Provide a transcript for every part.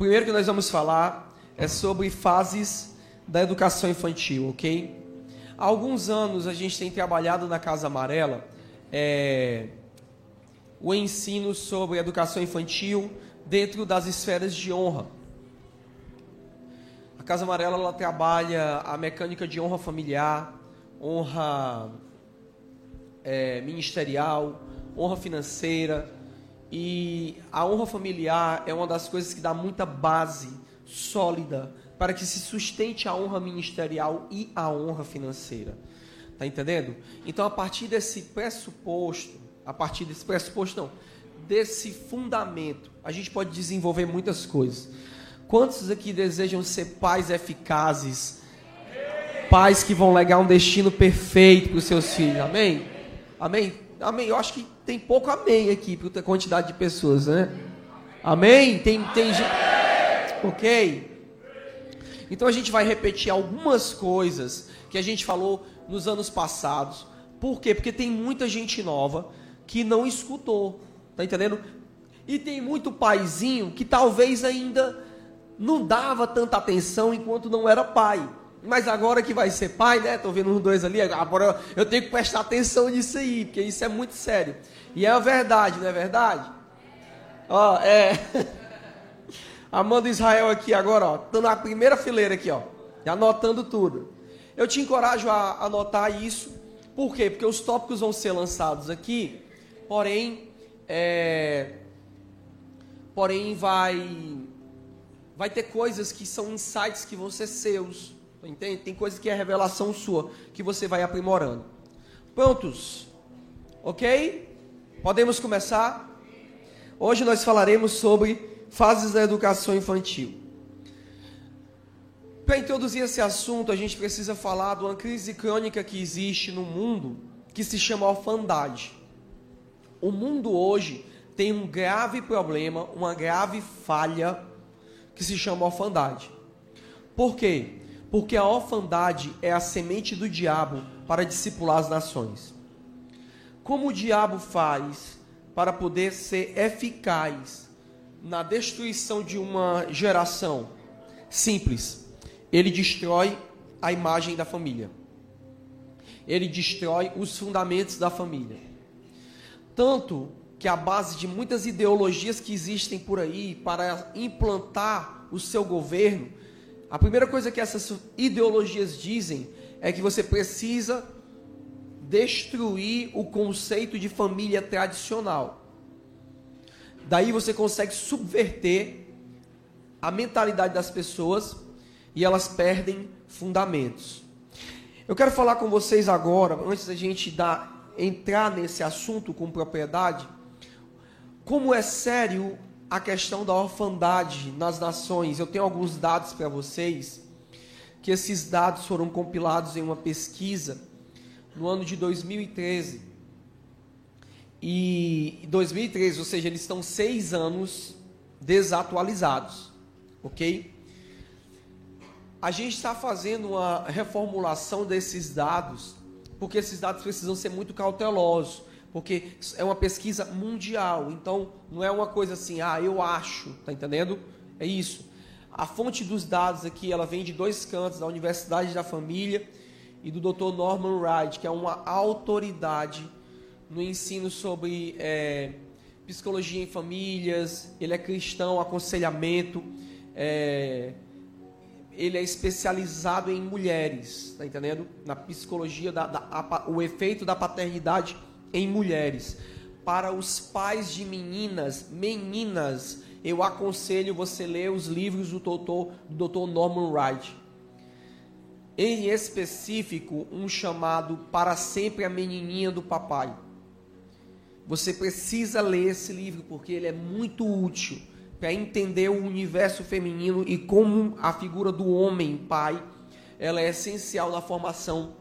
primeiro que nós vamos falar é sobre fases da educação infantil, ok? Há alguns anos a gente tem trabalhado na Casa Amarela é, o ensino sobre educação infantil dentro das esferas de honra. A Casa Amarela ela trabalha a mecânica de honra familiar, honra é, ministerial, honra financeira. E a honra familiar é uma das coisas que dá muita base sólida para que se sustente a honra ministerial e a honra financeira. Tá entendendo? Então, a partir desse pressuposto, a partir desse pressuposto, não, desse fundamento, a gente pode desenvolver muitas coisas. Quantos aqui desejam ser pais eficazes? Pais que vão legar um destino perfeito para os seus filhos, amém? Amém? Amém. Eu acho que tem pouco amém aqui para a quantidade de pessoas, né? Amém? Tem, tem Ok? Então a gente vai repetir algumas coisas que a gente falou nos anos passados. Por quê? Porque tem muita gente nova que não escutou. Tá entendendo? E tem muito paizinho que talvez ainda não dava tanta atenção enquanto não era pai. Mas agora que vai ser pai, né? Tô vendo os dois ali. Agora eu tenho que prestar atenção nisso aí, porque isso é muito sério. E é a verdade, não é verdade? Ó, é. Amando Israel aqui agora, ó. Tô na primeira fileira aqui, ó. Anotando tudo. Eu te encorajo a anotar isso. Por quê? Porque os tópicos vão ser lançados aqui. Porém, é, porém vai vai ter coisas que são insights que vão ser seus. Entende? Tem coisa que é revelação sua, que você vai aprimorando. Prontos? Ok? Podemos começar? Hoje nós falaremos sobre fases da educação infantil. Para introduzir esse assunto, a gente precisa falar de uma crise crônica que existe no mundo, que se chama orfandade. O mundo hoje tem um grave problema, uma grave falha, que se chama orfandade. Por quê? Porque a orfandade é a semente do diabo para discipular as nações. Como o diabo faz para poder ser eficaz na destruição de uma geração? Simples. Ele destrói a imagem da família. Ele destrói os fundamentos da família. Tanto que a base de muitas ideologias que existem por aí para implantar o seu governo a primeira coisa que essas ideologias dizem é que você precisa destruir o conceito de família tradicional. Daí você consegue subverter a mentalidade das pessoas e elas perdem fundamentos. Eu quero falar com vocês agora, antes da gente dar, entrar nesse assunto com propriedade, como é sério a questão da orfandade nas nações. Eu tenho alguns dados para vocês, que esses dados foram compilados em uma pesquisa no ano de 2013. E 2013, ou seja, eles estão seis anos desatualizados, ok? A gente está fazendo uma reformulação desses dados, porque esses dados precisam ser muito cautelosos porque é uma pesquisa mundial. Então, não é uma coisa assim, ah, eu acho, tá entendendo? É isso. A fonte dos dados aqui, ela vem de dois cantos, da Universidade da Família e do Dr. Norman Wright, que é uma autoridade no ensino sobre é, psicologia em famílias. Ele é cristão, aconselhamento. É, ele é especializado em mulheres, tá entendendo? Na psicologia, da, da a, o efeito da paternidade em mulheres. Para os pais de meninas, meninas, eu aconselho você ler os livros do doutor, do Dr. Norman Wright. Em específico, um chamado Para Sempre a Menininha do Papai. Você precisa ler esse livro porque ele é muito útil para entender o universo feminino e como a figura do homem pai ela é essencial na formação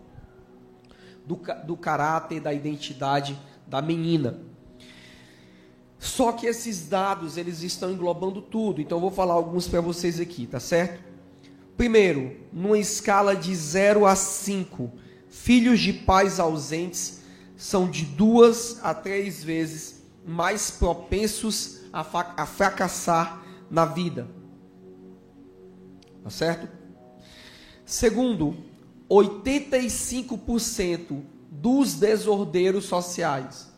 do, do caráter, da identidade da menina. Só que esses dados, eles estão englobando tudo. Então eu vou falar alguns para vocês aqui, tá certo? Primeiro, numa escala de 0 a 5, filhos de pais ausentes são de duas a três vezes mais propensos a, a fracassar na vida. Tá certo? Segundo, 85% dos desordeiros sociais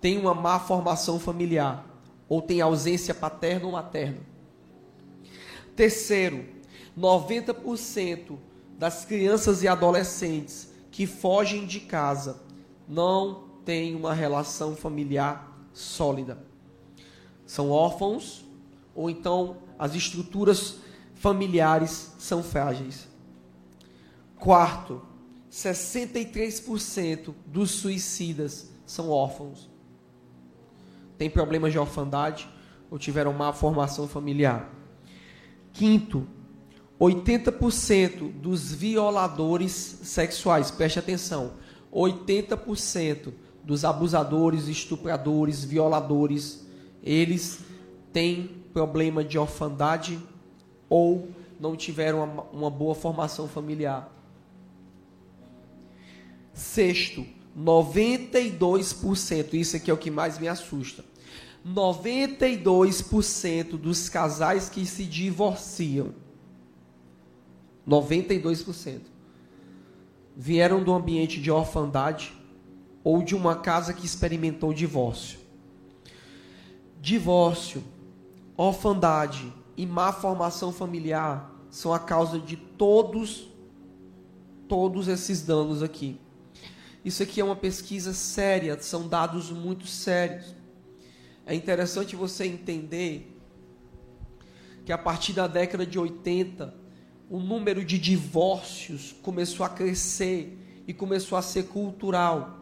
têm uma má formação familiar ou têm ausência paterna ou materna. Terceiro, 90% das crianças e adolescentes que fogem de casa não têm uma relação familiar sólida. São órfãos ou então as estruturas familiares são frágeis. Quarto, 63% dos suicidas são órfãos. Tem problemas de orfandade ou tiveram má formação familiar. Quinto, 80% dos violadores sexuais, preste atenção, 80% dos abusadores, estupradores, violadores, eles têm problema de orfandade ou não tiveram uma, uma boa formação familiar. Sexto, 92%, isso aqui é o que mais me assusta. 92% dos casais que se divorciam, 92%, vieram do ambiente de orfandade ou de uma casa que experimentou divórcio. Divórcio, orfandade e má formação familiar são a causa de todos todos esses danos aqui. Isso aqui é uma pesquisa séria, são dados muito sérios. É interessante você entender que a partir da década de 80, o número de divórcios começou a crescer e começou a ser cultural.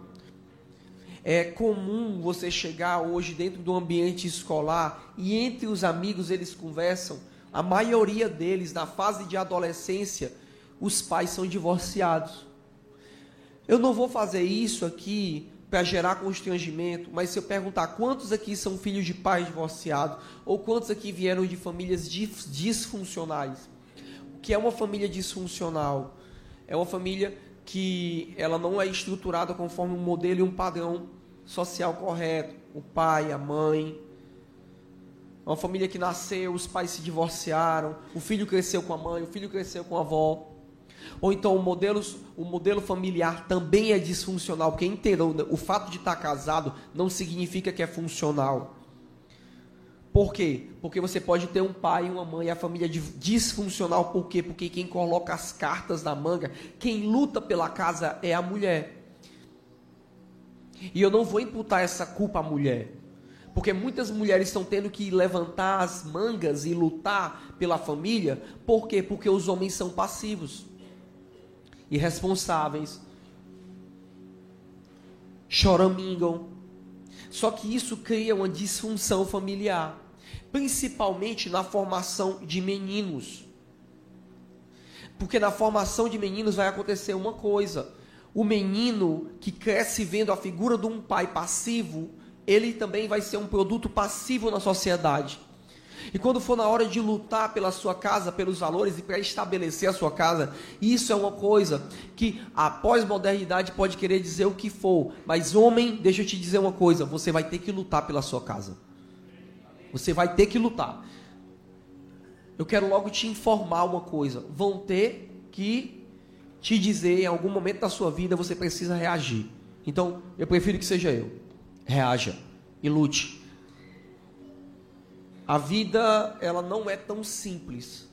É comum você chegar hoje dentro do ambiente escolar e entre os amigos eles conversam. A maioria deles, na fase de adolescência, os pais são divorciados. Eu não vou fazer isso aqui para gerar constrangimento, mas se eu perguntar quantos aqui são filhos de pais divorciados, ou quantos aqui vieram de famílias disfuncionais, o que é uma família disfuncional? É uma família que ela não é estruturada conforme um modelo e um padrão social correto. O pai, a mãe. Uma família que nasceu, os pais se divorciaram, o filho cresceu com a mãe, o filho cresceu com a avó. Ou então o modelo, o modelo familiar também é disfuncional, porque entendam, o fato de estar casado não significa que é funcional. Por quê? Porque você pode ter um pai e uma mãe, a família disfuncional, por quê? Porque quem coloca as cartas na manga, quem luta pela casa é a mulher. E eu não vou imputar essa culpa à mulher. Porque muitas mulheres estão tendo que levantar as mangas e lutar pela família. Por quê? Porque os homens são passivos, irresponsáveis, choramingam. Só que isso cria uma disfunção familiar principalmente na formação de meninos. Porque na formação de meninos vai acontecer uma coisa: o menino que cresce vendo a figura de um pai passivo, ele também vai ser um produto passivo na sociedade. E quando for na hora de lutar pela sua casa, pelos valores e para estabelecer a sua casa, isso é uma coisa que a pós-modernidade pode querer dizer o que for, mas homem, deixa eu te dizer uma coisa, você vai ter que lutar pela sua casa. Você vai ter que lutar. Eu quero logo te informar uma coisa. Vão ter que te dizer em algum momento da sua vida você precisa reagir. Então, eu prefiro que seja eu. Reaja e lute. A vida, ela não é tão simples.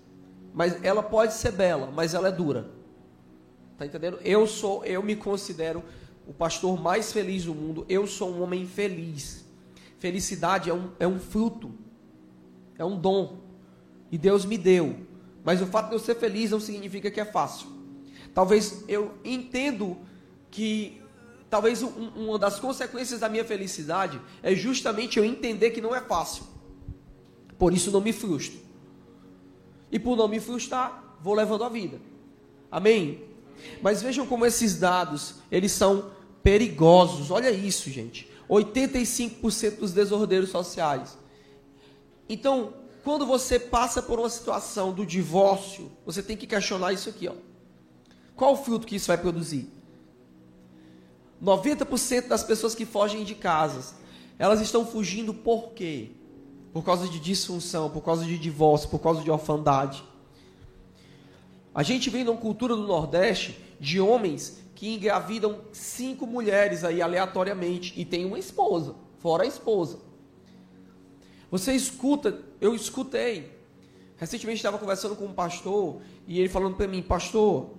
Mas ela pode ser bela, mas ela é dura. Tá entendendo? Eu sou, eu me considero o pastor mais feliz do mundo. Eu sou um homem feliz. Felicidade é um, é um fruto, é um dom. E Deus me deu. Mas o fato de eu ser feliz não significa que é fácil. Talvez eu entendo que talvez um, uma das consequências da minha felicidade é justamente eu entender que não é fácil. Por isso não me frustro. E por não me frustrar, vou levando a vida. Amém? Mas vejam como esses dados, eles são perigosos. Olha isso, gente. 85% dos desordeiros sociais. Então, quando você passa por uma situação do divórcio, você tem que questionar isso aqui, ó. Qual o fruto que isso vai produzir? 90% das pessoas que fogem de casas, elas estão fugindo por quê? Por causa de disfunção, por causa de divórcio, por causa de orfandade. A gente vem numa cultura do Nordeste de homens que engravidam cinco mulheres aí aleatoriamente e tem uma esposa, fora a esposa. Você escuta, eu escutei. Recentemente estava conversando com um pastor e ele falando para mim, pastor,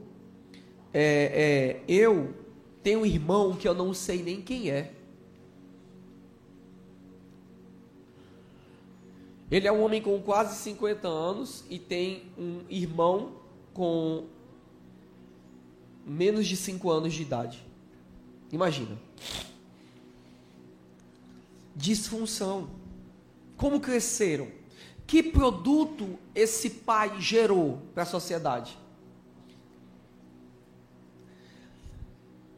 é, é, eu tenho um irmão que eu não sei nem quem é. Ele é um homem com quase 50 anos e tem um irmão com menos de 5 anos de idade. Imagina. Disfunção. Como cresceram? Que produto esse pai gerou para a sociedade?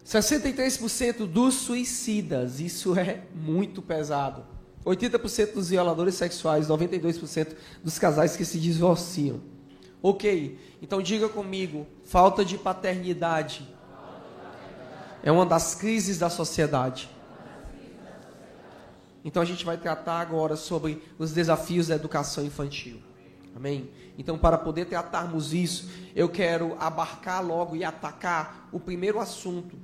63% dos suicidas, isso é muito pesado. 80% dos violadores sexuais, 92% dos casais que se divorciam. Ok, então diga comigo: falta de paternidade é uma das crises da sociedade. Então a gente vai tratar agora sobre os desafios da educação infantil. Amém? Então, para poder tratarmos isso, eu quero abarcar logo e atacar o primeiro assunto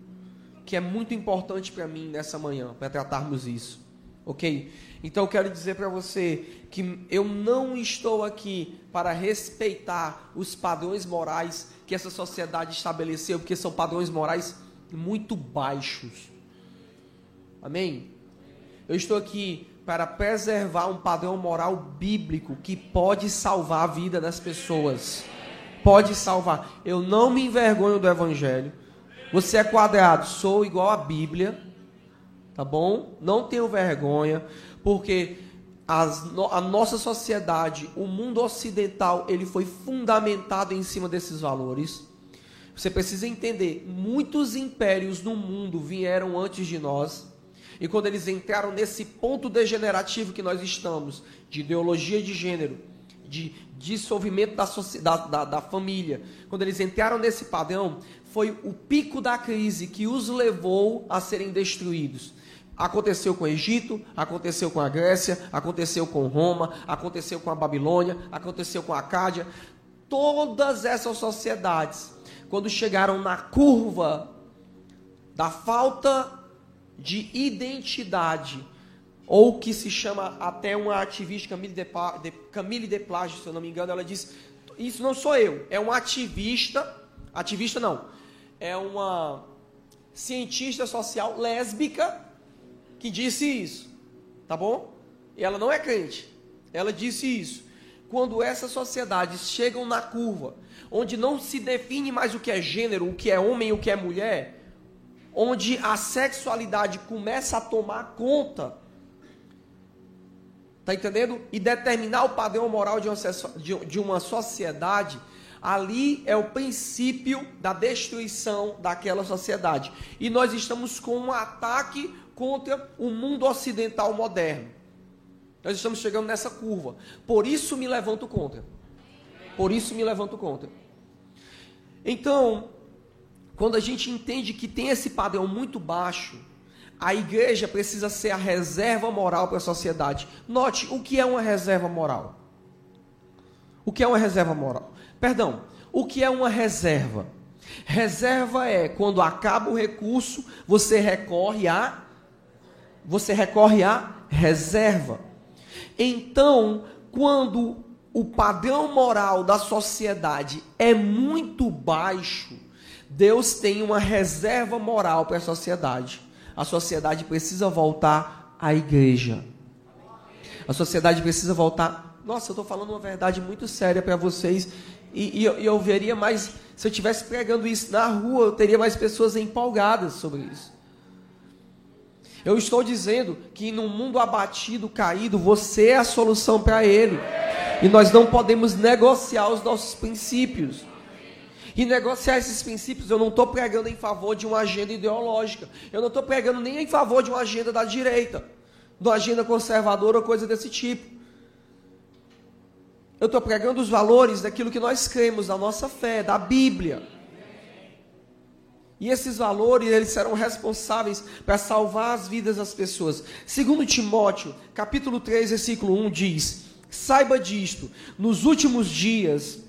que é muito importante para mim nessa manhã, para tratarmos isso. Ok? Então eu quero dizer para você que eu não estou aqui para respeitar os padrões morais que essa sociedade estabeleceu, porque são padrões morais muito baixos. Amém? Eu estou aqui para preservar um padrão moral bíblico que pode salvar a vida das pessoas. Pode salvar. Eu não me envergonho do evangelho. Você é quadrado, sou igual à Bíblia. Tá bom? Não tenho vergonha porque as, a nossa sociedade, o mundo ocidental, ele foi fundamentado em cima desses valores. Você precisa entender, muitos impérios no mundo vieram antes de nós. E quando eles entraram nesse ponto degenerativo que nós estamos, de ideologia de gênero, de dissolvimento da, da, da, da família, quando eles entraram nesse padrão, foi o pico da crise que os levou a serem destruídos. Aconteceu com o Egito, aconteceu com a Grécia, aconteceu com Roma, aconteceu com a Babilônia, aconteceu com a Cádia. Todas essas sociedades, quando chegaram na curva da falta de identidade, ou que se chama até uma ativista, Camille de, de, Camille de Plage, se eu não me engano, ela diz: Isso não sou eu, é uma ativista, ativista não, é uma cientista social lésbica que disse isso, tá bom? E ela não é crente. Ela disse isso. Quando essas sociedades chegam na curva, onde não se define mais o que é gênero, o que é homem, o que é mulher, onde a sexualidade começa a tomar conta, tá entendendo? E determinar o padrão moral de uma, de uma sociedade, ali é o princípio da destruição daquela sociedade. E nós estamos com um ataque contra o mundo ocidental moderno. Nós estamos chegando nessa curva. Por isso me levanto contra. Por isso me levanto contra. Então, quando a gente entende que tem esse padrão muito baixo, a igreja precisa ser a reserva moral para a sociedade. Note o que é uma reserva moral. O que é uma reserva moral? Perdão, o que é uma reserva? Reserva é quando acaba o recurso, você recorre a você recorre à reserva. Então, quando o padrão moral da sociedade é muito baixo, Deus tem uma reserva moral para a sociedade. A sociedade precisa voltar à igreja. A sociedade precisa voltar. Nossa, eu estou falando uma verdade muito séria para vocês. E, e, eu, eu veria mais. Se eu estivesse pregando isso na rua, eu teria mais pessoas empolgadas sobre isso. Eu estou dizendo que no mundo abatido, caído, você é a solução para ele. E nós não podemos negociar os nossos princípios. E negociar esses princípios, eu não estou pregando em favor de uma agenda ideológica. Eu não estou pregando nem em favor de uma agenda da direita, de uma agenda conservadora ou coisa desse tipo. Eu estou pregando os valores daquilo que nós cremos, da nossa fé, da Bíblia. E esses valores, eles serão responsáveis para salvar as vidas das pessoas. Segundo Timóteo, capítulo 3, versículo 1 diz: Saiba disto, nos últimos dias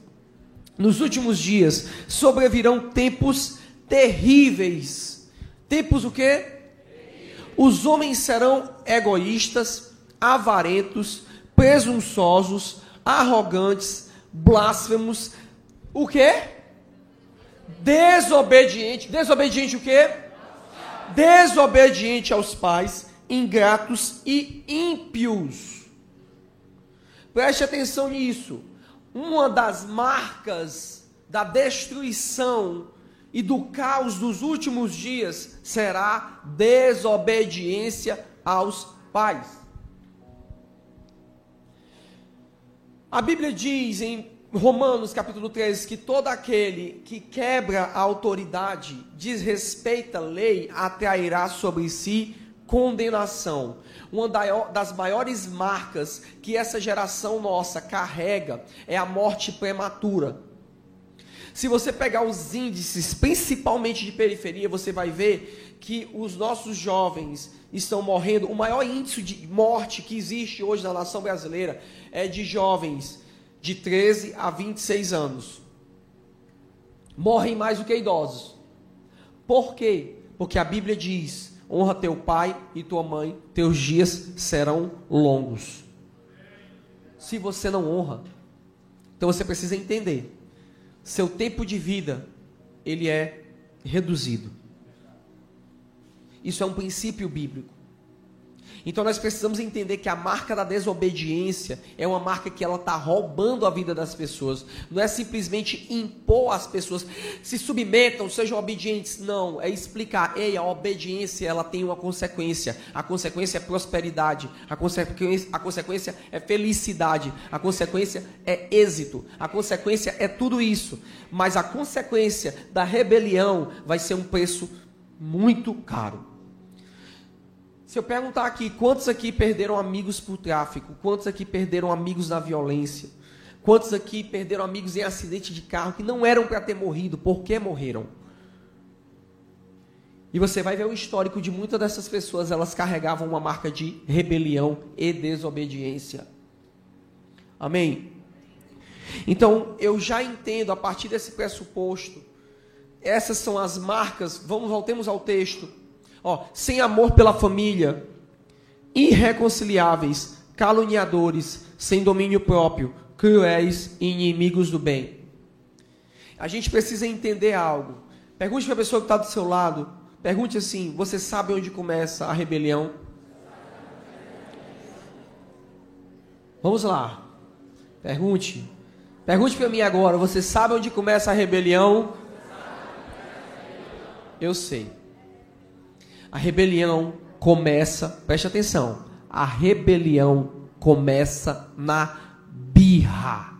nos últimos dias sobrevirão tempos terríveis. Tempos o quê? Os homens serão egoístas, avarentos, presunçosos, arrogantes, blasfemos, o quê? Desobediente. Desobediente o quê? Desobediente aos pais, ingratos e ímpios. Preste atenção nisso. Uma das marcas da destruição e do caos dos últimos dias será desobediência aos pais. A Bíblia diz em Romanos capítulo 13 que todo aquele que quebra a autoridade, desrespeita a lei, atrairá sobre si condenação. Uma das maiores marcas que essa geração nossa carrega é a morte prematura. Se você pegar os índices, principalmente de periferia, você vai ver que os nossos jovens estão morrendo. O maior índice de morte que existe hoje na nação brasileira é de jovens de 13 a 26 anos. Morrem mais do que idosos. Por quê? Porque a Bíblia diz: honra teu pai e tua mãe, teus dias serão longos. Se você não honra, então você precisa entender seu tempo de vida ele é reduzido. Isso é um princípio bíblico. Então nós precisamos entender que a marca da desobediência é uma marca que ela está roubando a vida das pessoas. Não é simplesmente impor às pessoas se submetam, sejam obedientes. Não, é explicar. Ei, a obediência ela tem uma consequência. A consequência é prosperidade. A consequência, a consequência é felicidade. A consequência é êxito. A consequência é tudo isso. Mas a consequência da rebelião vai ser um preço muito caro. Se eu perguntar aqui, quantos aqui perderam amigos por tráfico? Quantos aqui perderam amigos na violência? Quantos aqui perderam amigos em acidente de carro que não eram para ter morrido? Por que morreram? E você vai ver o histórico de muitas dessas pessoas, elas carregavam uma marca de rebelião e desobediência. Amém? Então, eu já entendo a partir desse pressuposto, essas são as marcas, vamos voltemos ao texto Ó, sem amor pela família, irreconciliáveis, caluniadores, sem domínio próprio, cruéis e inimigos do bem. A gente precisa entender algo. Pergunte para a pessoa que está do seu lado. Pergunte assim: Você sabe onde começa a rebelião? Vamos lá. Pergunte. Pergunte para mim agora: Você sabe onde começa a rebelião? Eu sei. A rebelião começa, preste atenção, a rebelião começa na birra.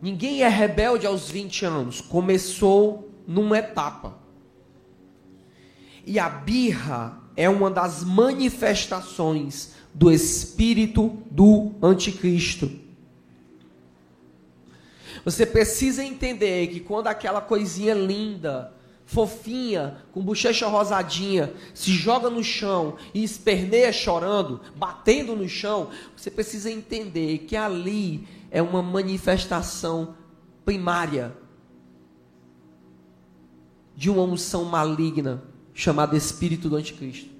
Ninguém é rebelde aos 20 anos, começou numa etapa. E a birra é uma das manifestações do espírito do anticristo. Você precisa entender que quando aquela coisinha linda, fofinha, com bochecha rosadinha, se joga no chão e esperneia chorando, batendo no chão, você precisa entender que ali é uma manifestação primária de uma unção maligna chamada Espírito do Anticristo.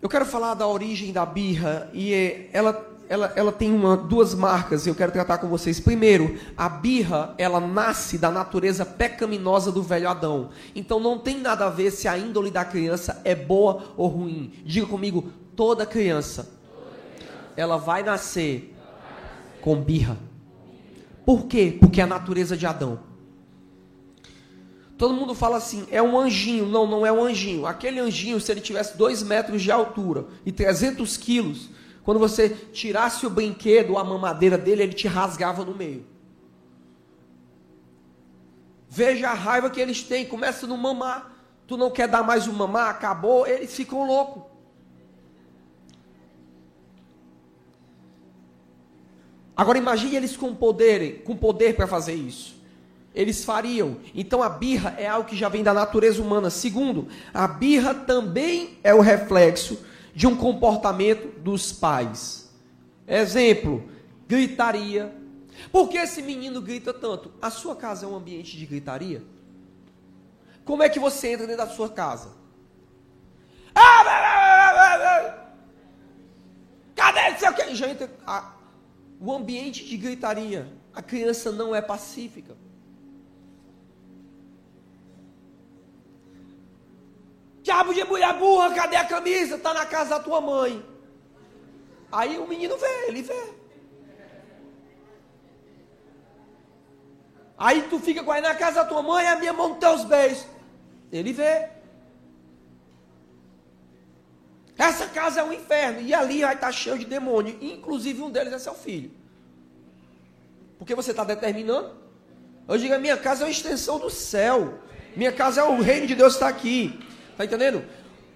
Eu quero falar da origem da birra e ela ela, ela tem uma, duas marcas e eu quero tratar com vocês. Primeiro, a birra, ela nasce da natureza pecaminosa do velho Adão. Então não tem nada a ver se a índole da criança é boa ou ruim. Diga comigo, toda criança, ela vai nascer com birra. Por quê? Porque é a natureza de Adão. Todo mundo fala assim, é um anjinho. Não, não é um anjinho. Aquele anjinho, se ele tivesse 2 metros de altura e 300 quilos, quando você tirasse o brinquedo, a mamadeira dele, ele te rasgava no meio. Veja a raiva que eles têm. Começa no mamar. Tu não quer dar mais o mamar, acabou, eles ficam loucos. Agora imagine eles com poder, com poder para fazer isso. Eles fariam. Então a birra é algo que já vem da natureza humana. Segundo, a birra também é o reflexo de um comportamento dos pais. Exemplo, gritaria. Por que esse menino grita tanto? A sua casa é um ambiente de gritaria? Como é que você entra dentro da sua casa? Cadê seu? Já entra o ambiente de gritaria. A criança não é pacífica. Diabo de mulher burra, cadê a camisa? Está na casa da tua mãe. Aí o menino vê, ele vê. Aí tu fica com aí na casa da tua mãe, a minha mão tem os beijos. Ele vê. Essa casa é um inferno. E ali vai estar cheio de demônio. Inclusive um deles é seu filho. Porque você está determinando. Eu digo, a minha casa é uma extensão do céu. Minha casa é o reino de Deus está aqui. Tá entendendo?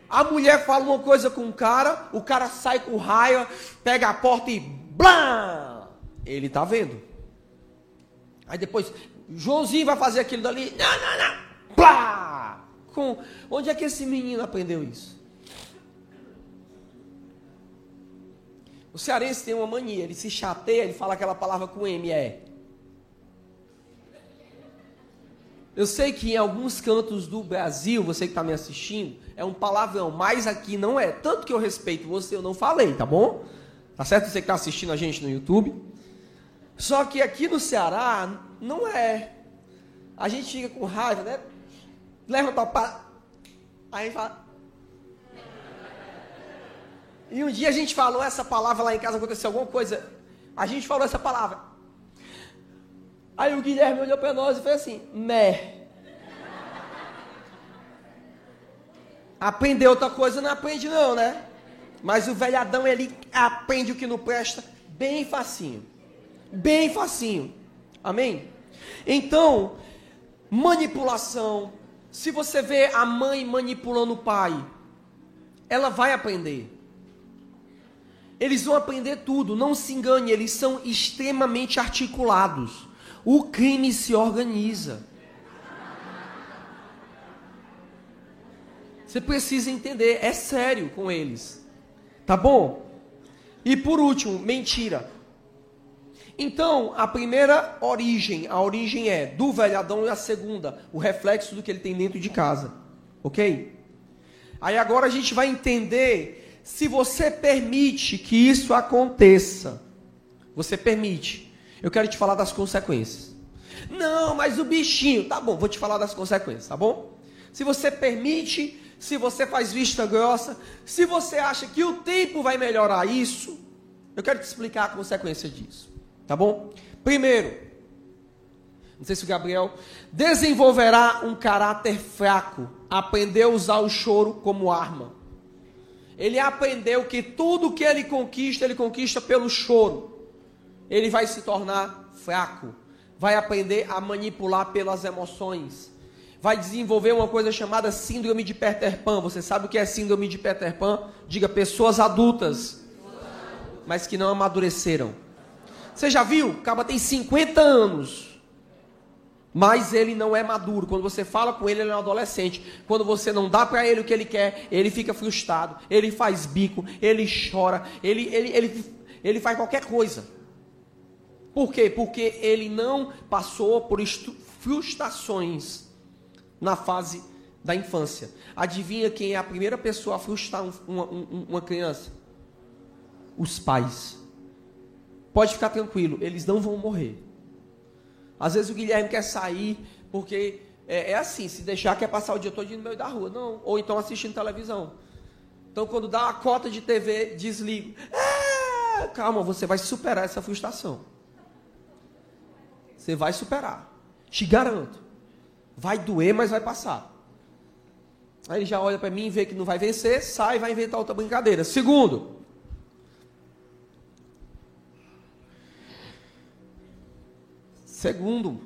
A mulher fala uma coisa com o cara, o cara sai com raio, pega a porta e blá! Ele tá vendo. Aí depois, Joãozinho vai fazer aquilo dali, não, não, não, blá! Com, onde é que esse menino aprendeu isso? O cearense tem uma mania, ele se chateia, ele fala aquela palavra com M, é Eu sei que em alguns cantos do Brasil, você que está me assistindo, é um palavrão, mas aqui não é. Tanto que eu respeito você, eu não falei, tá bom? Tá certo você que está assistindo a gente no YouTube? Só que aqui no Ceará, não é. A gente fica com raiva, né? Leva para. Aí fala. E um dia a gente falou essa palavra lá em casa, aconteceu alguma coisa. A gente falou essa palavra. Aí o Guilherme olhou para nós e fez assim: Mé. Aprender outra coisa não aprende, não, né? Mas o velhadão ele aprende o que não presta bem facinho. Bem facinho. Amém? Então, manipulação. Se você vê a mãe manipulando o pai, ela vai aprender. Eles vão aprender tudo, não se engane, eles são extremamente articulados o crime se organiza. Você precisa entender, é sério com eles. Tá bom? E por último, mentira. Então, a primeira origem, a origem é do velhadão e a segunda, o reflexo do que ele tem dentro de casa. OK? Aí agora a gente vai entender se você permite que isso aconteça. Você permite. Eu quero te falar das consequências. Não, mas o bichinho, tá bom, vou te falar das consequências, tá bom? Se você permite, se você faz vista grossa, se você acha que o tempo vai melhorar isso, eu quero te explicar a consequência disso, tá bom? Primeiro, não sei se o Gabriel desenvolverá um caráter fraco, aprendeu a usar o choro como arma. Ele aprendeu que tudo que ele conquista, ele conquista pelo choro ele vai se tornar fraco, vai aprender a manipular pelas emoções, vai desenvolver uma coisa chamada síndrome de Peter Pan. Você sabe o que é síndrome de Peter Pan? Diga pessoas adultas, mas que não amadureceram. Você já viu? O cara tem 50 anos. Mas ele não é maduro. Quando você fala com ele, ele é um adolescente. Quando você não dá para ele o que ele quer, ele fica frustrado. Ele faz bico, ele chora, ele, ele, ele, ele faz qualquer coisa. Por quê? Porque ele não passou por frustrações na fase da infância. Adivinha quem é a primeira pessoa a frustrar uma, uma criança? Os pais. Pode ficar tranquilo, eles não vão morrer. Às vezes o Guilherme quer sair porque é, é, assim, se deixar quer passar o dia todo no meio da rua, não. Ou então assistindo televisão. Então quando dá a cota de TV, desliga. É, calma, você vai superar essa frustração. Você vai superar. Te garanto. Vai doer, mas vai passar. Aí ele já olha para mim, vê que não vai vencer, sai e vai inventar outra brincadeira. Segundo, Segundo,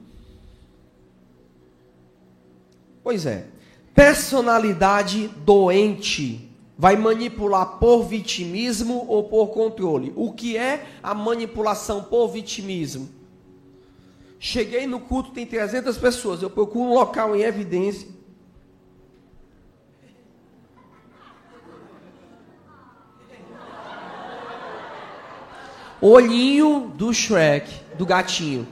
pois é, personalidade doente vai manipular por vitimismo ou por controle. O que é a manipulação por vitimismo? Cheguei no culto, tem 300 pessoas. Eu procuro um local em evidência. Olhinho do Shrek, do gatinho.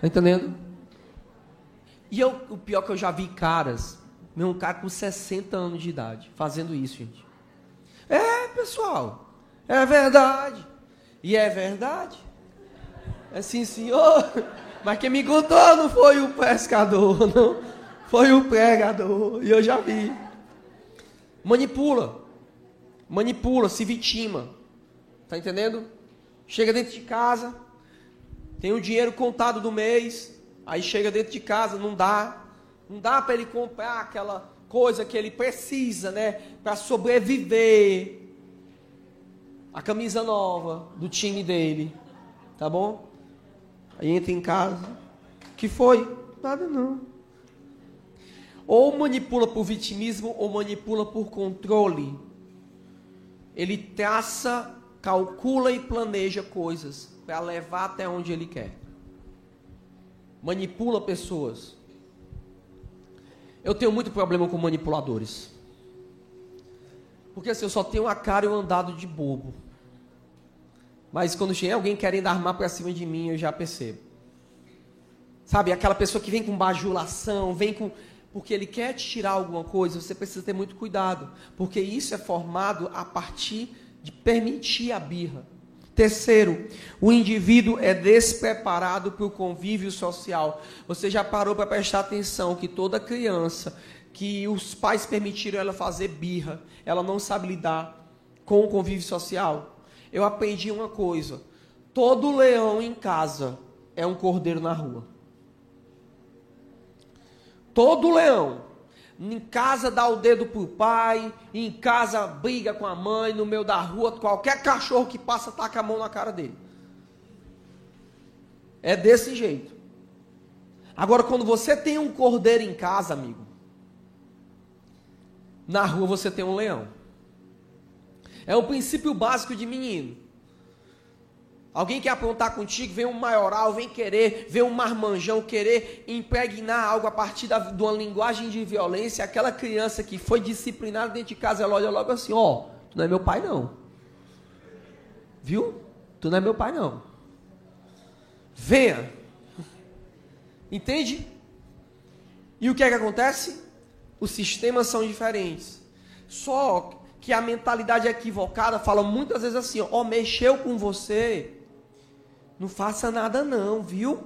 Tá entendendo? E eu, o pior é que eu já vi caras, meu um cara com 60 anos de idade, fazendo isso, gente. É, pessoal, é verdade. E é verdade. É sim, senhor. Mas quem me contou não foi o pescador, não. Foi o pregador. E eu já vi. Manipula. Manipula, se vitima. Tá entendendo? Chega dentro de casa, tem o dinheiro contado do mês, aí chega dentro de casa, não dá. Não dá para ele comprar aquela coisa que ele precisa, né, para sobreviver. A camisa nova do time dele, tá bom? Aí entra em casa, que foi? Nada não. Ou manipula por vitimismo ou manipula por controle. Ele traça, calcula e planeja coisas para levar até onde ele quer. Manipula pessoas. Eu tenho muito problema com manipuladores. Porque assim, eu só tenho a cara e o andado de bobo. Mas quando chega alguém querendo armar para cima de mim, eu já percebo. Sabe, aquela pessoa que vem com bajulação, vem com. Porque ele quer te tirar alguma coisa, você precisa ter muito cuidado. Porque isso é formado a partir de permitir a birra. Terceiro, o indivíduo é despreparado para o convívio social. Você já parou para prestar atenção que toda criança que os pais permitiram ela fazer birra, ela não sabe lidar com o convívio social? Eu aprendi uma coisa: todo leão em casa é um cordeiro na rua. Todo leão em casa dá o dedo pro pai, em casa briga com a mãe, no meio da rua, qualquer cachorro que passa taca a mão na cara dele. É desse jeito. Agora, quando você tem um cordeiro em casa, amigo, na rua você tem um leão. É o princípio básico de menino. Alguém quer apontar contigo, vem um maioral, vem querer, vem um marmanjão querer impregnar algo a partir da, de uma linguagem de violência. Aquela criança que foi disciplinada dentro de casa, ela olha logo assim: Ó, oh, tu não é meu pai, não. Viu? Tu não é meu pai, não. Venha. Entende? E o que é que acontece? Os sistemas são diferentes. Só que a mentalidade equivocada fala muitas vezes assim: Ó, oh, mexeu com você não faça nada não, viu?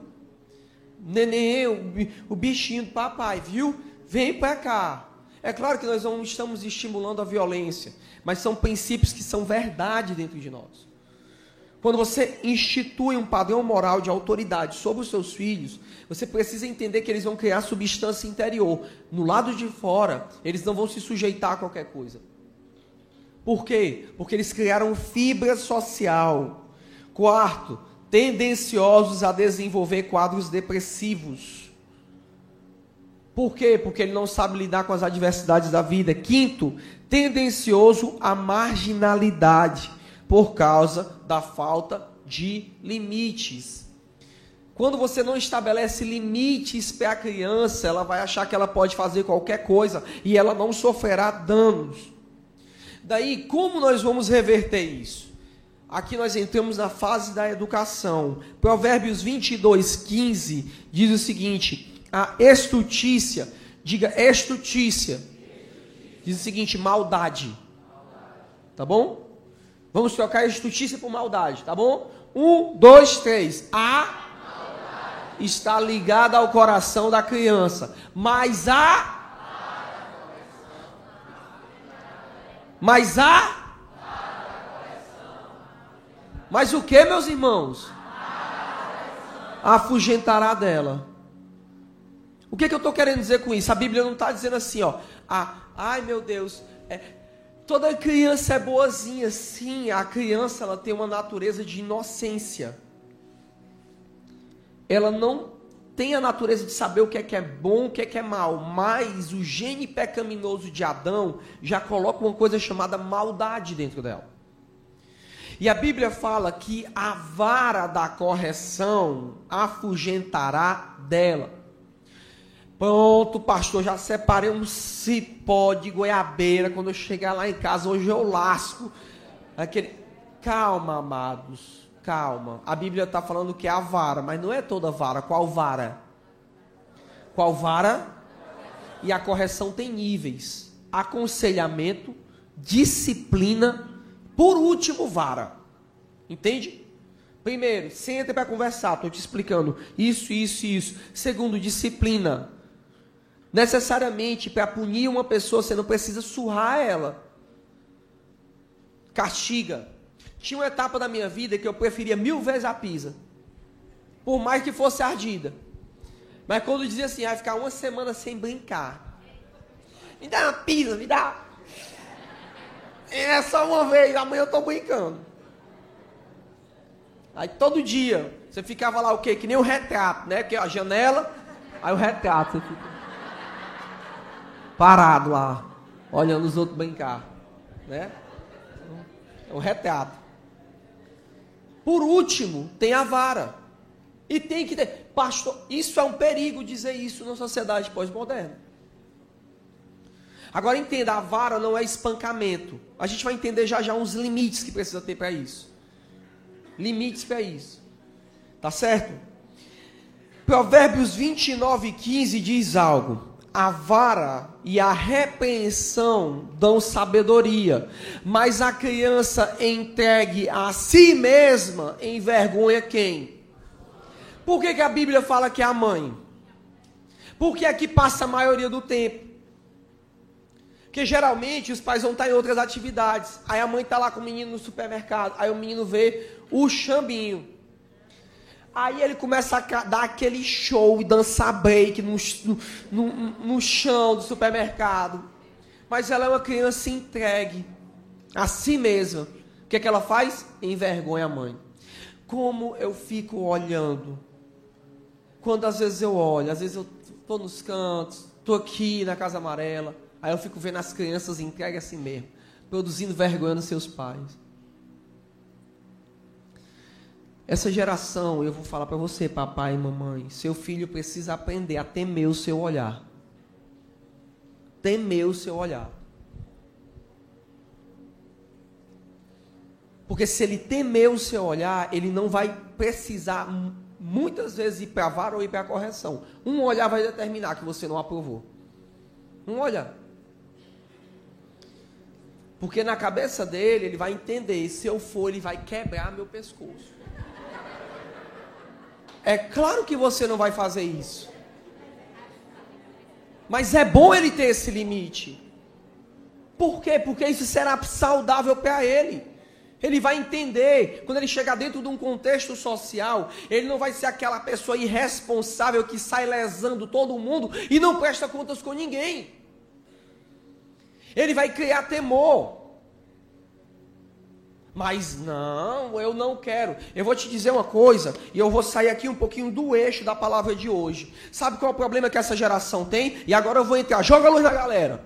Neném, o bichinho do papai, viu? Vem para cá. É claro que nós não estamos estimulando a violência, mas são princípios que são verdade dentro de nós. Quando você institui um padrão moral de autoridade sobre os seus filhos, você precisa entender que eles vão criar substância interior. No lado de fora, eles não vão se sujeitar a qualquer coisa. Por quê? Porque eles criaram fibra social. Quarto, tendenciosos a desenvolver quadros depressivos. Por quê? Porque ele não sabe lidar com as adversidades da vida. Quinto, tendencioso à marginalidade por causa da falta de limites. Quando você não estabelece limites para a criança, ela vai achar que ela pode fazer qualquer coisa e ela não sofrerá danos. Daí, como nós vamos reverter isso? Aqui nós entramos na fase da educação. Provérbios 22, 15 diz o seguinte: a estutícia, diga estutícia, diz o seguinte: maldade. Tá bom? Vamos trocar estutícia por maldade, tá bom? Um, dois, três. A está ligada ao coração da criança, mas a mas a mas o que, meus irmãos? Afugentará dela. O que, que eu estou querendo dizer com isso? A Bíblia não está dizendo assim, ó. Ah, ai meu Deus, é, toda criança é boazinha. Sim, a criança ela tem uma natureza de inocência. Ela não tem a natureza de saber o que é que é bom, o que é que é mal, mas o gene pecaminoso de Adão já coloca uma coisa chamada maldade dentro dela. E a Bíblia fala que a vara da correção afugentará dela. Pronto, pastor, já separei um cipó de goiabeira. Quando eu chegar lá em casa, hoje eu lasco. Aquele... calma, amados. Calma. A Bíblia está falando que é a vara, mas não é toda vara. Qual vara? Qual vara? E a correção tem níveis: aconselhamento, disciplina, por último, vara. Entende? Primeiro, senta para conversar, estou te explicando isso, isso e isso. Segundo, disciplina. Necessariamente, para punir uma pessoa, você não precisa surrar ela. Castiga. Tinha uma etapa da minha vida que eu preferia mil vezes a pisa. Por mais que fosse ardida. Mas quando dizia assim, vai ficar uma semana sem brincar. Me dá uma pisa, me dá. É só uma vez, amanhã eu estou brincando. Aí todo dia, você ficava lá o quê? Que nem o retrato, né? Que é a janela, aí o retrato, você fica parado lá, olhando os outros brincar, né? É um retrato. Por último, tem a vara. E tem que ter. Pastor, isso é um perigo dizer isso na sociedade pós-moderna. Agora entenda, a vara não é espancamento. A gente vai entender já já uns limites que precisa ter para isso limites para isso. Tá certo? Provérbios 29, 15 diz algo. A vara e a repreensão dão sabedoria, mas a criança entregue a si mesma envergonha quem? Por que, que a Bíblia fala que é a mãe? Porque aqui passa a maioria do tempo. Porque geralmente os pais vão estar em outras atividades. Aí a mãe está lá com o menino no supermercado. Aí o menino vê o chambinho. Aí ele começa a dar aquele show e dançar break no, no, no chão do supermercado. Mas ela é uma criança entregue a si mesma. O que, é que ela faz? Envergonha a mãe. Como eu fico olhando. Quando às vezes eu olho, às vezes eu estou nos cantos, estou aqui na Casa Amarela. Aí eu fico vendo as crianças entregues a si mesmo, produzindo vergonha nos seus pais. Essa geração, eu vou falar para você, papai e mamãe, seu filho precisa aprender a temer o seu olhar. Temer o seu olhar. Porque se ele temer o seu olhar, ele não vai precisar muitas vezes ir para a vara ou ir para a correção. Um olhar vai determinar que você não aprovou. Um olhar. Porque na cabeça dele, ele vai entender, se eu for, ele vai quebrar meu pescoço. É claro que você não vai fazer isso. Mas é bom ele ter esse limite. Por quê? Porque isso será saudável para ele. Ele vai entender, quando ele chegar dentro de um contexto social, ele não vai ser aquela pessoa irresponsável que sai lesando todo mundo e não presta contas com ninguém. Ele vai criar temor. Mas não, eu não quero. Eu vou te dizer uma coisa, e eu vou sair aqui um pouquinho do eixo da palavra de hoje. Sabe qual é o problema que essa geração tem? E agora eu vou entrar. Joga a luz na galera.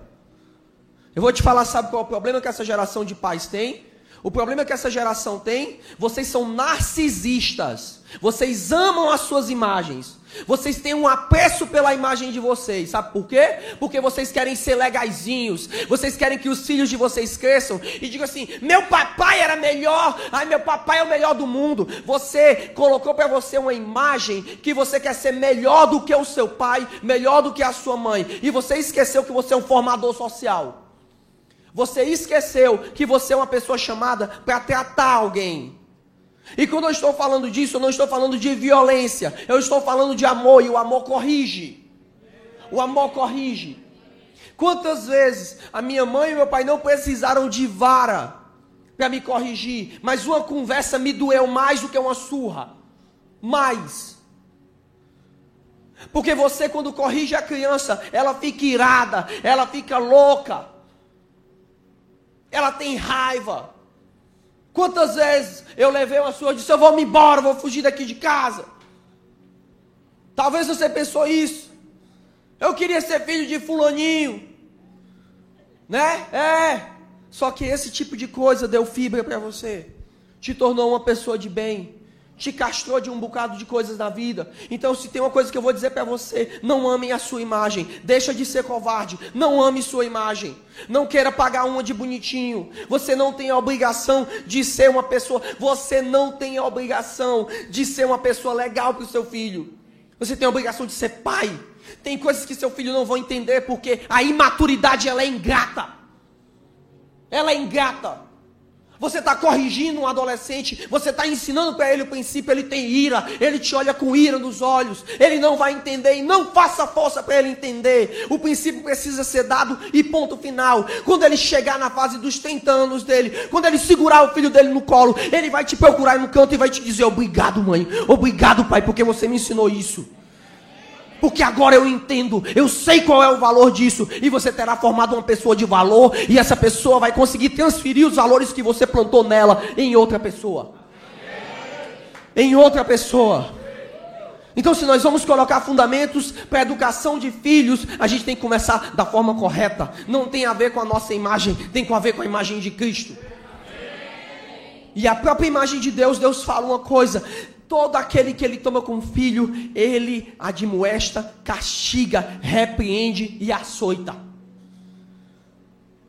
Eu vou te falar, sabe qual é o problema que essa geração de pais tem? O problema que essa geração tem, vocês são narcisistas. Vocês amam as suas imagens. Vocês têm um apreço pela imagem de vocês. Sabe por quê? Porque vocês querem ser legaisinhos. Vocês querem que os filhos de vocês cresçam e digam assim: "Meu papai era melhor. Ai, meu papai é o melhor do mundo". Você colocou para você uma imagem que você quer ser melhor do que o seu pai, melhor do que a sua mãe, e você esqueceu que você é um formador social. Você esqueceu que você é uma pessoa chamada para tratar alguém. E quando eu estou falando disso, eu não estou falando de violência, eu estou falando de amor, e o amor corrige. O amor corrige. Quantas vezes a minha mãe e meu pai não precisaram de vara para me corrigir, mas uma conversa me doeu mais do que uma surra. Mais. Porque você, quando corrige a criança, ela fica irada, ela fica louca ela tem raiva. Quantas vezes eu levei uma e disse: Eu vou me embora, vou fugir daqui de casa. Talvez você pensou isso. Eu queria ser filho de Fulaninho. Né? É. Só que esse tipo de coisa deu fibra para você. Te tornou uma pessoa de bem. Te castrou de um bocado de coisas na vida. Então, se tem uma coisa que eu vou dizer para você, não ame a sua imagem. Deixa de ser covarde. Não ame sua imagem. Não queira pagar uma de bonitinho. Você não tem a obrigação de ser uma pessoa. Você não tem a obrigação de ser uma pessoa legal para o seu filho. Você tem a obrigação de ser pai. Tem coisas que seu filho não vai entender porque a imaturidade ela é ingrata. Ela é ingrata. Você está corrigindo um adolescente, você está ensinando para ele o princípio, ele tem ira, ele te olha com ira nos olhos, ele não vai entender e não faça força para ele entender. O princípio precisa ser dado e ponto final. Quando ele chegar na fase dos 30 anos dele, quando ele segurar o filho dele no colo, ele vai te procurar no canto e vai te dizer: Obrigado, mãe, obrigado, pai, porque você me ensinou isso porque agora eu entendo, eu sei qual é o valor disso, e você terá formado uma pessoa de valor, e essa pessoa vai conseguir transferir os valores que você plantou nela em outra pessoa. Em outra pessoa. Então, se nós vamos colocar fundamentos para a educação de filhos, a gente tem que começar da forma correta. Não tem a ver com a nossa imagem, tem a ver com a imagem de Cristo. E a própria imagem de Deus, Deus fala uma coisa: Todo aquele que ele toma como filho, ele admoesta, castiga, repreende e açoita.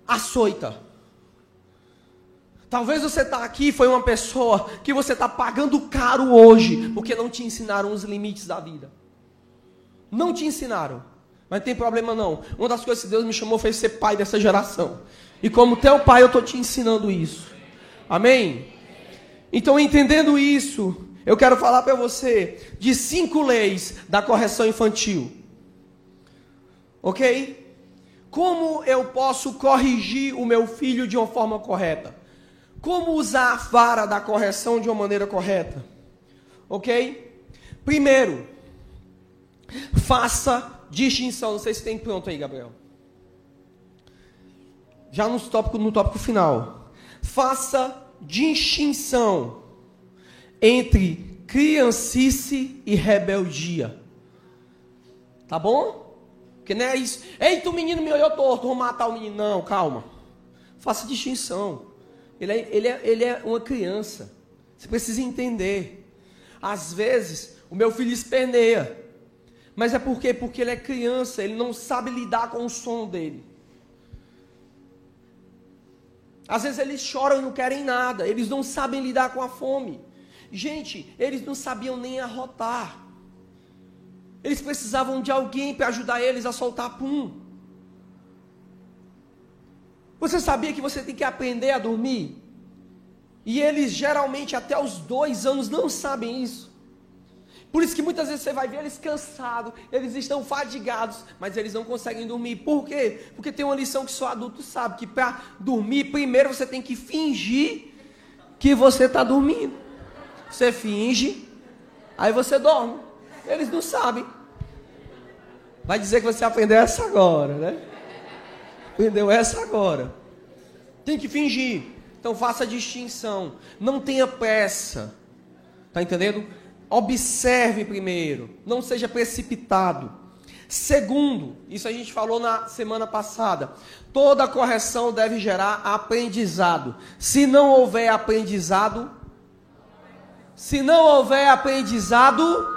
Açoita. Talvez você está aqui foi uma pessoa que você está pagando caro hoje, porque não te ensinaram os limites da vida. Não te ensinaram. Mas não tem problema não. Uma das coisas que Deus me chamou foi ser pai dessa geração. E como teu pai, eu estou te ensinando isso. Amém? Então, entendendo isso, eu quero falar para você de cinco leis da correção infantil. Ok? Como eu posso corrigir o meu filho de uma forma correta? Como usar a vara da correção de uma maneira correta? Ok? Primeiro, faça distinção. Não sei se tem pronto aí, Gabriel. Já no tópico, no tópico final. Faça distinção entre criancice e rebeldia. Tá bom? Porque não é isso. Eita, o menino me olhou torto, vou matar o menino. Não, calma. Faça distinção. Ele é, ele, é, ele é uma criança. Você precisa entender. Às vezes, o meu filho esperneia. Mas é por quê? Porque ele é criança, ele não sabe lidar com o som dele. Às vezes eles choram e não querem nada, eles não sabem lidar com a fome. Gente, eles não sabiam nem arrotar. Eles precisavam de alguém para ajudar eles a soltar pum. Você sabia que você tem que aprender a dormir? E eles geralmente até os dois anos não sabem isso. Por isso que muitas vezes você vai ver eles cansados, eles estão fadigados, mas eles não conseguem dormir. Por quê? Porque tem uma lição que só adulto sabe, que para dormir, primeiro você tem que fingir que você está dormindo. Você finge, aí você dorme. Eles não sabem. Vai dizer que você aprendeu essa agora, né? Aprendeu essa agora. Tem que fingir. Então faça distinção. Não tenha pressa. Tá entendendo? Observe primeiro. Não seja precipitado. Segundo, isso a gente falou na semana passada. Toda correção deve gerar aprendizado. Se não houver aprendizado, se não houver aprendizado,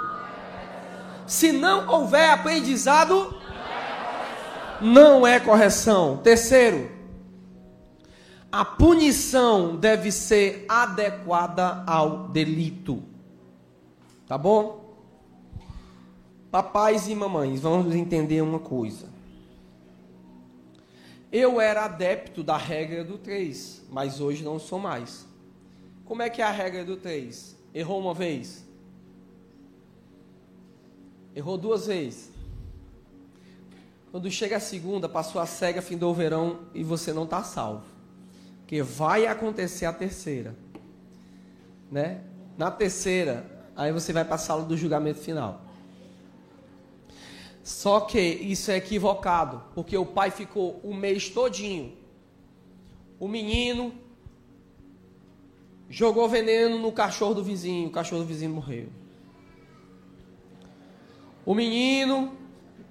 se não houver aprendizado, não é correção. Terceiro, a punição deve ser adequada ao delito. Tá bom? Papais e mamães, vamos entender uma coisa. Eu era adepto da regra do 3, mas hoje não sou mais. Como é que é a regra do 3? Errou uma vez. Errou duas vezes. Quando chega a segunda, passou a cega, findou o verão e você não está salvo. Porque vai acontecer a terceira. Né? Na terceira, aí você vai para a sala do julgamento final. Só que isso é equivocado, porque o pai ficou o mês todinho. O menino jogou veneno no cachorro do vizinho, o cachorro do vizinho morreu. O menino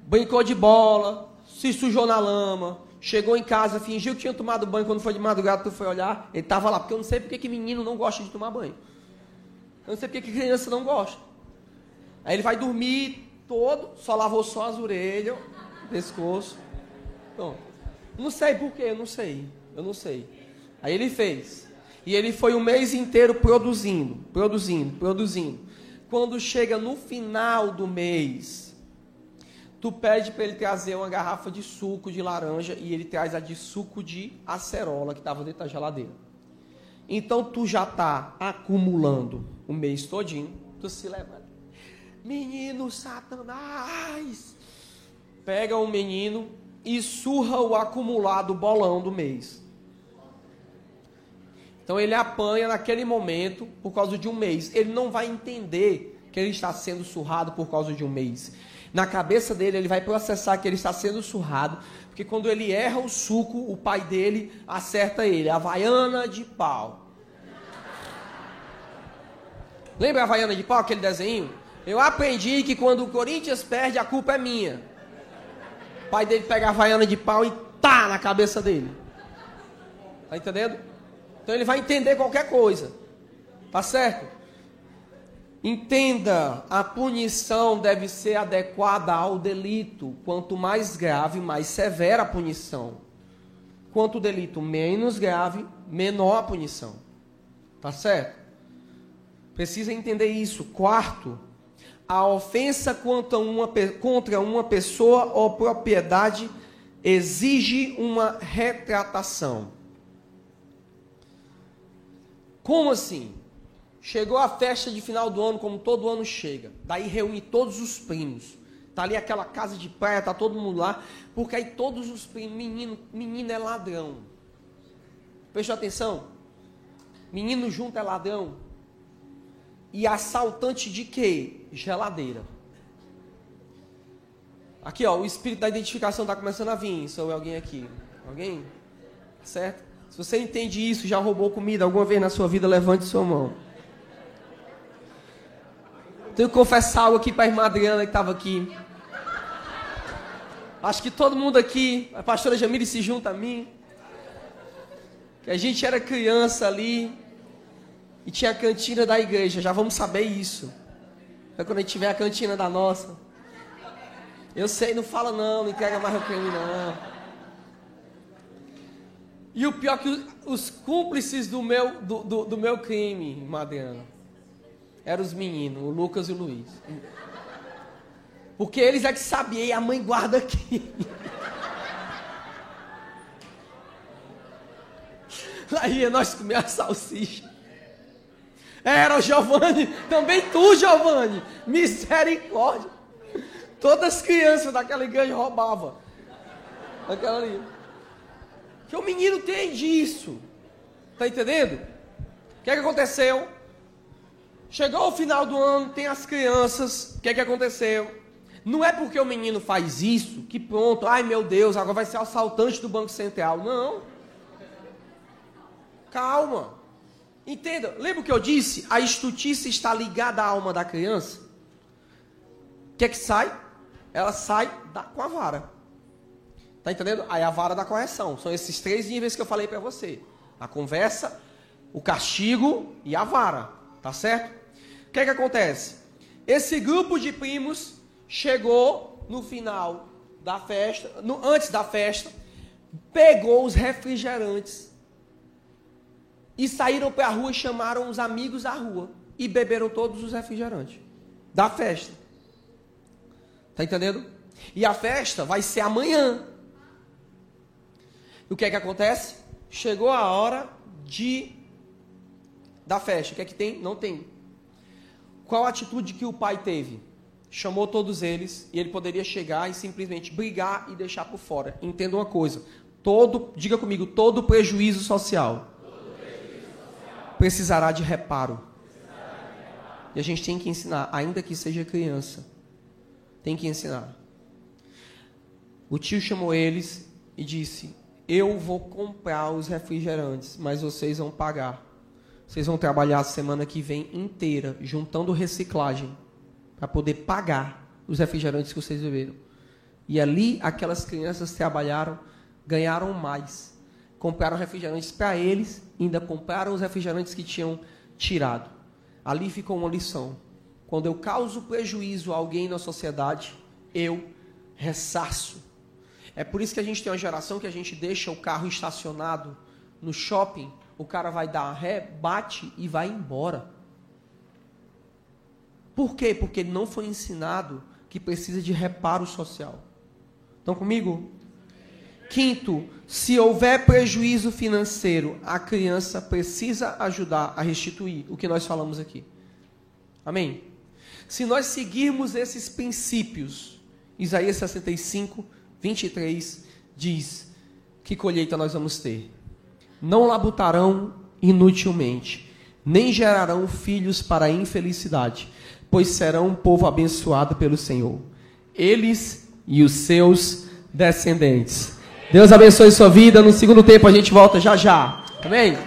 brincou de bola, se sujou na lama, chegou em casa, fingiu que tinha tomado banho, quando foi de madrugada tu foi olhar, ele estava lá, porque eu não sei porque que menino não gosta de tomar banho. Eu não sei porque que criança não gosta. Aí ele vai dormir todo, só lavou só as orelhas, pescoço. Bom, não sei porquê, eu não sei. Eu não sei. Aí ele fez. E ele foi o mês inteiro produzindo, produzindo, produzindo. Quando chega no final do mês, tu pede para ele trazer uma garrafa de suco de laranja e ele traz a de suco de acerola que estava dentro da geladeira. Então tu já está acumulando o mês todinho, tu se levanta. Menino Satanás! Pega o menino e surra o acumulado bolão do mês. Então ele apanha naquele momento por causa de um mês. Ele não vai entender que ele está sendo surrado por causa de um mês. Na cabeça dele, ele vai processar que ele está sendo surrado, porque quando ele erra o suco, o pai dele acerta ele. Havaiana de pau. Lembra a Havaiana de pau, aquele desenho? Eu aprendi que quando o Corinthians perde, a culpa é minha. O pai dele pega a Havaiana de pau e tá na cabeça dele. Tá entendendo? Então ele vai entender qualquer coisa. Tá certo? Entenda, a punição deve ser adequada ao delito. Quanto mais grave, mais severa a punição. Quanto o delito menos grave, menor a punição. Tá certo? Precisa entender isso. Quarto, a ofensa contra uma, contra uma pessoa ou propriedade exige uma retratação. Como assim? Chegou a festa de final do ano, como todo ano chega. Daí reúne todos os primos. Tá ali aquela casa de praia, tá todo mundo lá. Porque aí todos os primos, menino, menino é ladrão. Prestou atenção? Menino junto é ladrão. E assaltante de quê? Geladeira. Aqui, ó, o espírito da identificação está começando a vir. Sou alguém aqui. Alguém? Certo? Se você entende isso, já roubou comida alguma vez na sua vida, levante sua mão. Tenho que confessar algo aqui para a irmã Adriana que estava aqui. Acho que todo mundo aqui, a pastora Jamile se junta a mim. Que a gente era criança ali e tinha a cantina da igreja, já vamos saber isso. É quando a gente tiver a cantina da nossa. Eu sei, não fala não, não entrega mais o creme não. E o pior é que os cúmplices do meu, do, do, do meu crime, Mariana, eram os meninos, o Lucas e o Luiz. Porque eles é que sabiam, e a mãe guarda aqui. Aí nós comemos a salsicha. Era o Giovanni, também tu, Giovanni. Misericórdia. Todas as crianças daquela igreja roubavam. Aquela ali. Que o menino tem disso. Tá entendendo? O que é que aconteceu? Chegou o final do ano, tem as crianças. O que é que aconteceu? Não é porque o menino faz isso que pronto, ai meu Deus, agora vai ser assaltante do Banco Central. Não. Calma. Entenda, lembra o que eu disse? A estutice está ligada à alma da criança. O que é que sai? Ela sai da, com a vara. Tá entendendo? Aí a vara da correção. São esses três níveis que eu falei para você: a conversa, o castigo e a vara. Tá certo? O que é que acontece? Esse grupo de primos chegou no final da festa, no, antes da festa, pegou os refrigerantes e saíram para a rua e chamaram os amigos à rua e beberam todos os refrigerantes da festa. Tá entendendo? E a festa vai ser amanhã. E o que é que acontece? Chegou a hora de da festa. O que é que tem? Não tem. Qual a atitude que o pai teve? Chamou todos eles e ele poderia chegar e simplesmente brigar e deixar por fora. Entenda uma coisa: todo, diga comigo, todo prejuízo social, todo prejuízo social. Precisará, de precisará de reparo. E a gente tem que ensinar, ainda que seja criança, tem que ensinar. O tio chamou eles e disse: eu vou comprar os refrigerantes, mas vocês vão pagar. Vocês vão trabalhar a semana que vem inteira juntando reciclagem para poder pagar os refrigerantes que vocês beberam. E ali aquelas crianças trabalharam, ganharam mais. Compraram refrigerantes para eles, ainda compraram os refrigerantes que tinham tirado. ali ficou uma lição. Quando eu causo prejuízo a alguém na sociedade, eu ressarço. É por isso que a gente tem uma geração que a gente deixa o carro estacionado no shopping, o cara vai dar ré, bate e vai embora. Por quê? Porque não foi ensinado que precisa de reparo social. Estão comigo? Quinto, se houver prejuízo financeiro, a criança precisa ajudar a restituir o que nós falamos aqui. Amém? Se nós seguirmos esses princípios, Isaías 65, 23 diz: Que colheita nós vamos ter? Não labutarão inutilmente, nem gerarão filhos para a infelicidade, pois serão um povo abençoado pelo Senhor. Eles e os seus descendentes. Deus abençoe sua vida. No segundo tempo a gente volta já já. Amém?